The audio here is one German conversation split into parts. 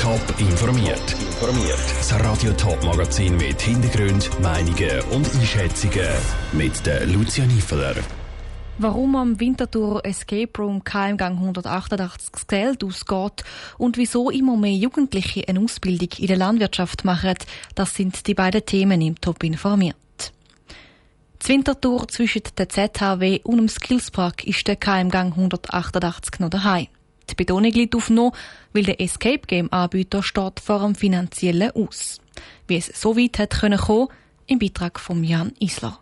Top informiert. Informiert. Das Radio Top Magazin mit Hintergrund, Meinungen und Einschätzungen mit der Lucia Niefeler. Warum am Winterthur Escape Room KM-Gang 188 das Geld ausgeht und wieso immer mehr Jugendliche eine Ausbildung in der Landwirtschaft machen, das sind die beiden Themen im Top informiert. Die Winterthur zwischen der ZHW und dem Skillspark ist der KM-Gang 188 noch daheim. Betonung liegt auf noch, weil der Escape Game Anbieter steht vor einem finanziellen Aus. Wie es so weit hat kommen, im Beitrag von Jan Isler.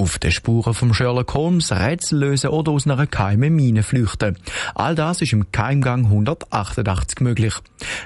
Auf den Spuren von Sherlock Holmes Rätsel lösen oder aus einer geheimen Mine flüchten. All das ist im Keimgang 188 möglich.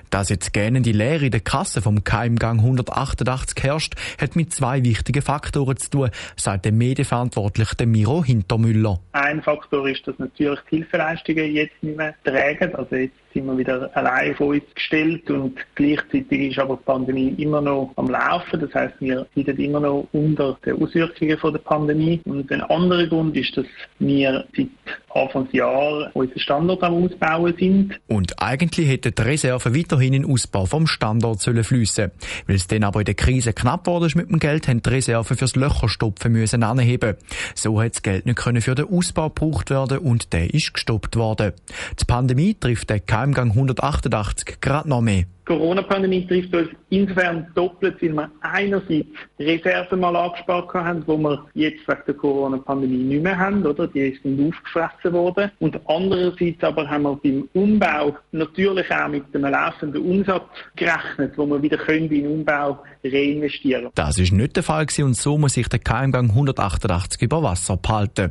Dass jetzt gähnende Leere in der Kasse vom Keimgang 188 herrscht, hat mit zwei wichtigen Faktoren zu tun, sagt der Medienverantwortliche Miro Hintermüller. Ein Faktor ist, dass natürlich die Hilfeleistungen jetzt nicht mehr tragen. Also jetzt sind wir wieder allein auf uns gestellt und gleichzeitig ist aber die Pandemie immer noch am Laufen. Das heißt, wir leiden immer noch unter den Auswirkungen von der Pandemie. Und ein anderer Grund ist, dass wir seit Anfangsjahr unseren Standort am Ausbauen sind. Und eigentlich hätten die Reserven weiterhin in den Ausbau vom Standort sollen fliessen. Weil es dann aber in der Krise knapp wurde mit dem Geld, haben die Reserven fürs Löcherstopfen müssen anheben. So hat das Geld nicht können für den Ausbau gebraucht werden und der ist gestoppt worden. Die Pandemie trifft den KMG 188 gerade noch mehr. Corona-Pandemie trifft uns insofern doppelt, weil wir einerseits Reserven mal angespart haben, wo wir jetzt wegen der Corona-Pandemie nicht mehr haben, oder? Die sind aufgefressen worden. Und andererseits aber haben wir beim Umbau natürlich auch mit einem laufenden Umsatz gerechnet, wo wir wieder können in den Umbau reinvestieren Das ist nicht der Fall gewesen und so muss sich der KMG 188 über Wasser behalten.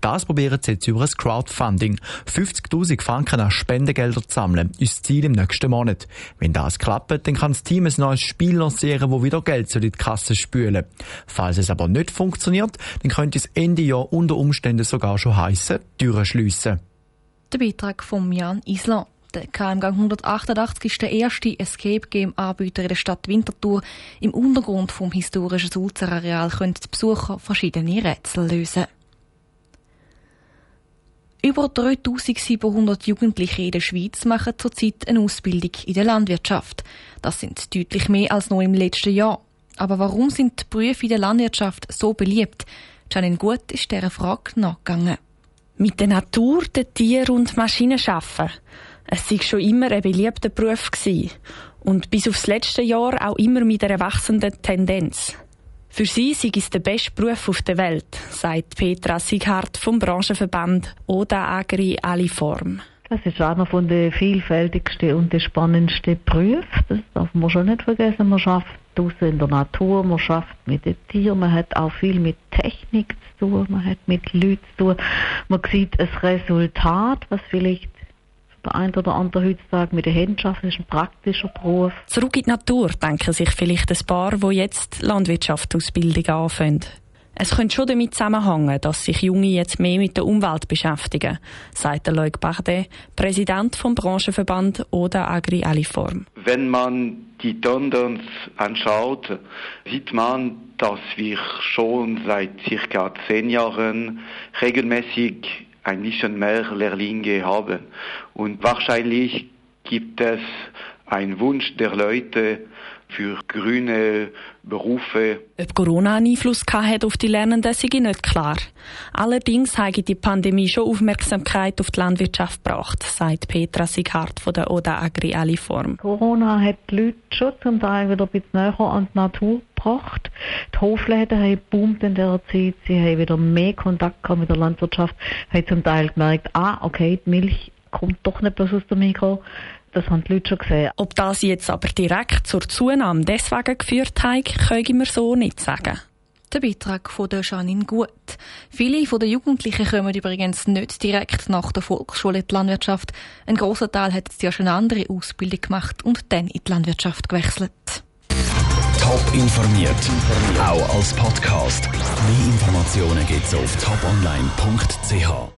Das probieren sie jetzt über ein Crowdfunding. 50.000 Franken an Spendengelder zu sammeln, ist das Ziel im nächsten Monat. Wenn das klappt, dann kann das Team ein neues Spiel lancieren, wo wieder Geld in die Kasse spülen. Falls es aber nicht funktioniert, dann könnte es Ende Jahr unter Umständen sogar schon heissen, Türen schliessen. Der Beitrag von Jan Island. Der KMG 188 ist der erste Escape Game Anbieter in der Stadt Winterthur. Im Untergrund vom historischen Sulzer Areal können die Besucher verschiedene Rätsel lösen. Über 3700 Jugendliche in der Schweiz machen zurzeit eine Ausbildung in der Landwirtschaft. Das sind deutlich mehr als noch im letzten Jahr. Aber warum sind die Berufe in der Landwirtschaft so beliebt? Janine Gut ist dieser Frage nachgegangen. Mit der Natur, den Tieren und Maschinen arbeiten. Es war schon immer ein beliebter Beruf. Und bis aufs letzte Jahr auch immer mit einer wachsenden Tendenz. Für sie sei es der beste Beruf auf der Welt, sagt Petra Sighardt vom Branchenverband Oda Agri Aliform. Das ist einer von den vielfältigsten und den spannendsten Berufen. Das darf man schon nicht vergessen. Man schafft draußen in der Natur, man schafft mit den Tieren, man hat auch viel mit Technik zu tun, man hat mit Leuten zu tun. Man sieht ein Resultat, was vielleicht der eine oder andere heutzutage mit den Händen schafft, ist ein praktischer Beruf. Zurück in die Natur denken sich vielleicht ein paar, die jetzt Landwirtschaftsausbildung anfangen. Es könnte schon damit zusammenhängen, dass sich Junge jetzt mehr mit der Umwelt beschäftigen, sagt der Loic Bardet, Präsident vom Branchenverband Oda Agri Aliform. Wenn man die Tendenz anschaut, sieht man, dass wir schon seit circa zehn Jahren regelmäßig ein bisschen mehr Lehrlinge haben. Und wahrscheinlich gibt es einen Wunsch der Leute für grüne Berufe. Ob Corona einen Einfluss hat auf die Lernenden, sei nicht klar. Allerdings hat die Pandemie schon Aufmerksamkeit auf die Landwirtschaft gebracht, sagt Petra Sighardt von der Oda Agri Aliform. Corona hat die Leute schon zum Teil wieder ein bisschen näher an die Natur gebracht. Die Hofläden haben boomt in dieser Zeit. Sie haben wieder mehr Kontakt mit der Landwirtschaft, haben zum Teil gemerkt, ah, okay, die Milch kommt doch nicht bloß aus dem Mikro. Das haben die Leute schon gesehen. Ob das jetzt aber direkt zur Zunahme deswegen geführt hat, können wir so nicht sagen. Der Beitrag von der Janine Gut. Viele von den Jugendlichen kommen übrigens nicht direkt nach der Volksschule in die Landwirtschaft. Ein großer Teil hat jetzt ja schon eine andere Ausbildung gemacht und dann in die Landwirtschaft gewechselt. Top informiert, auch als Podcast. Mehr Informationen gibt's auf toponline.ch.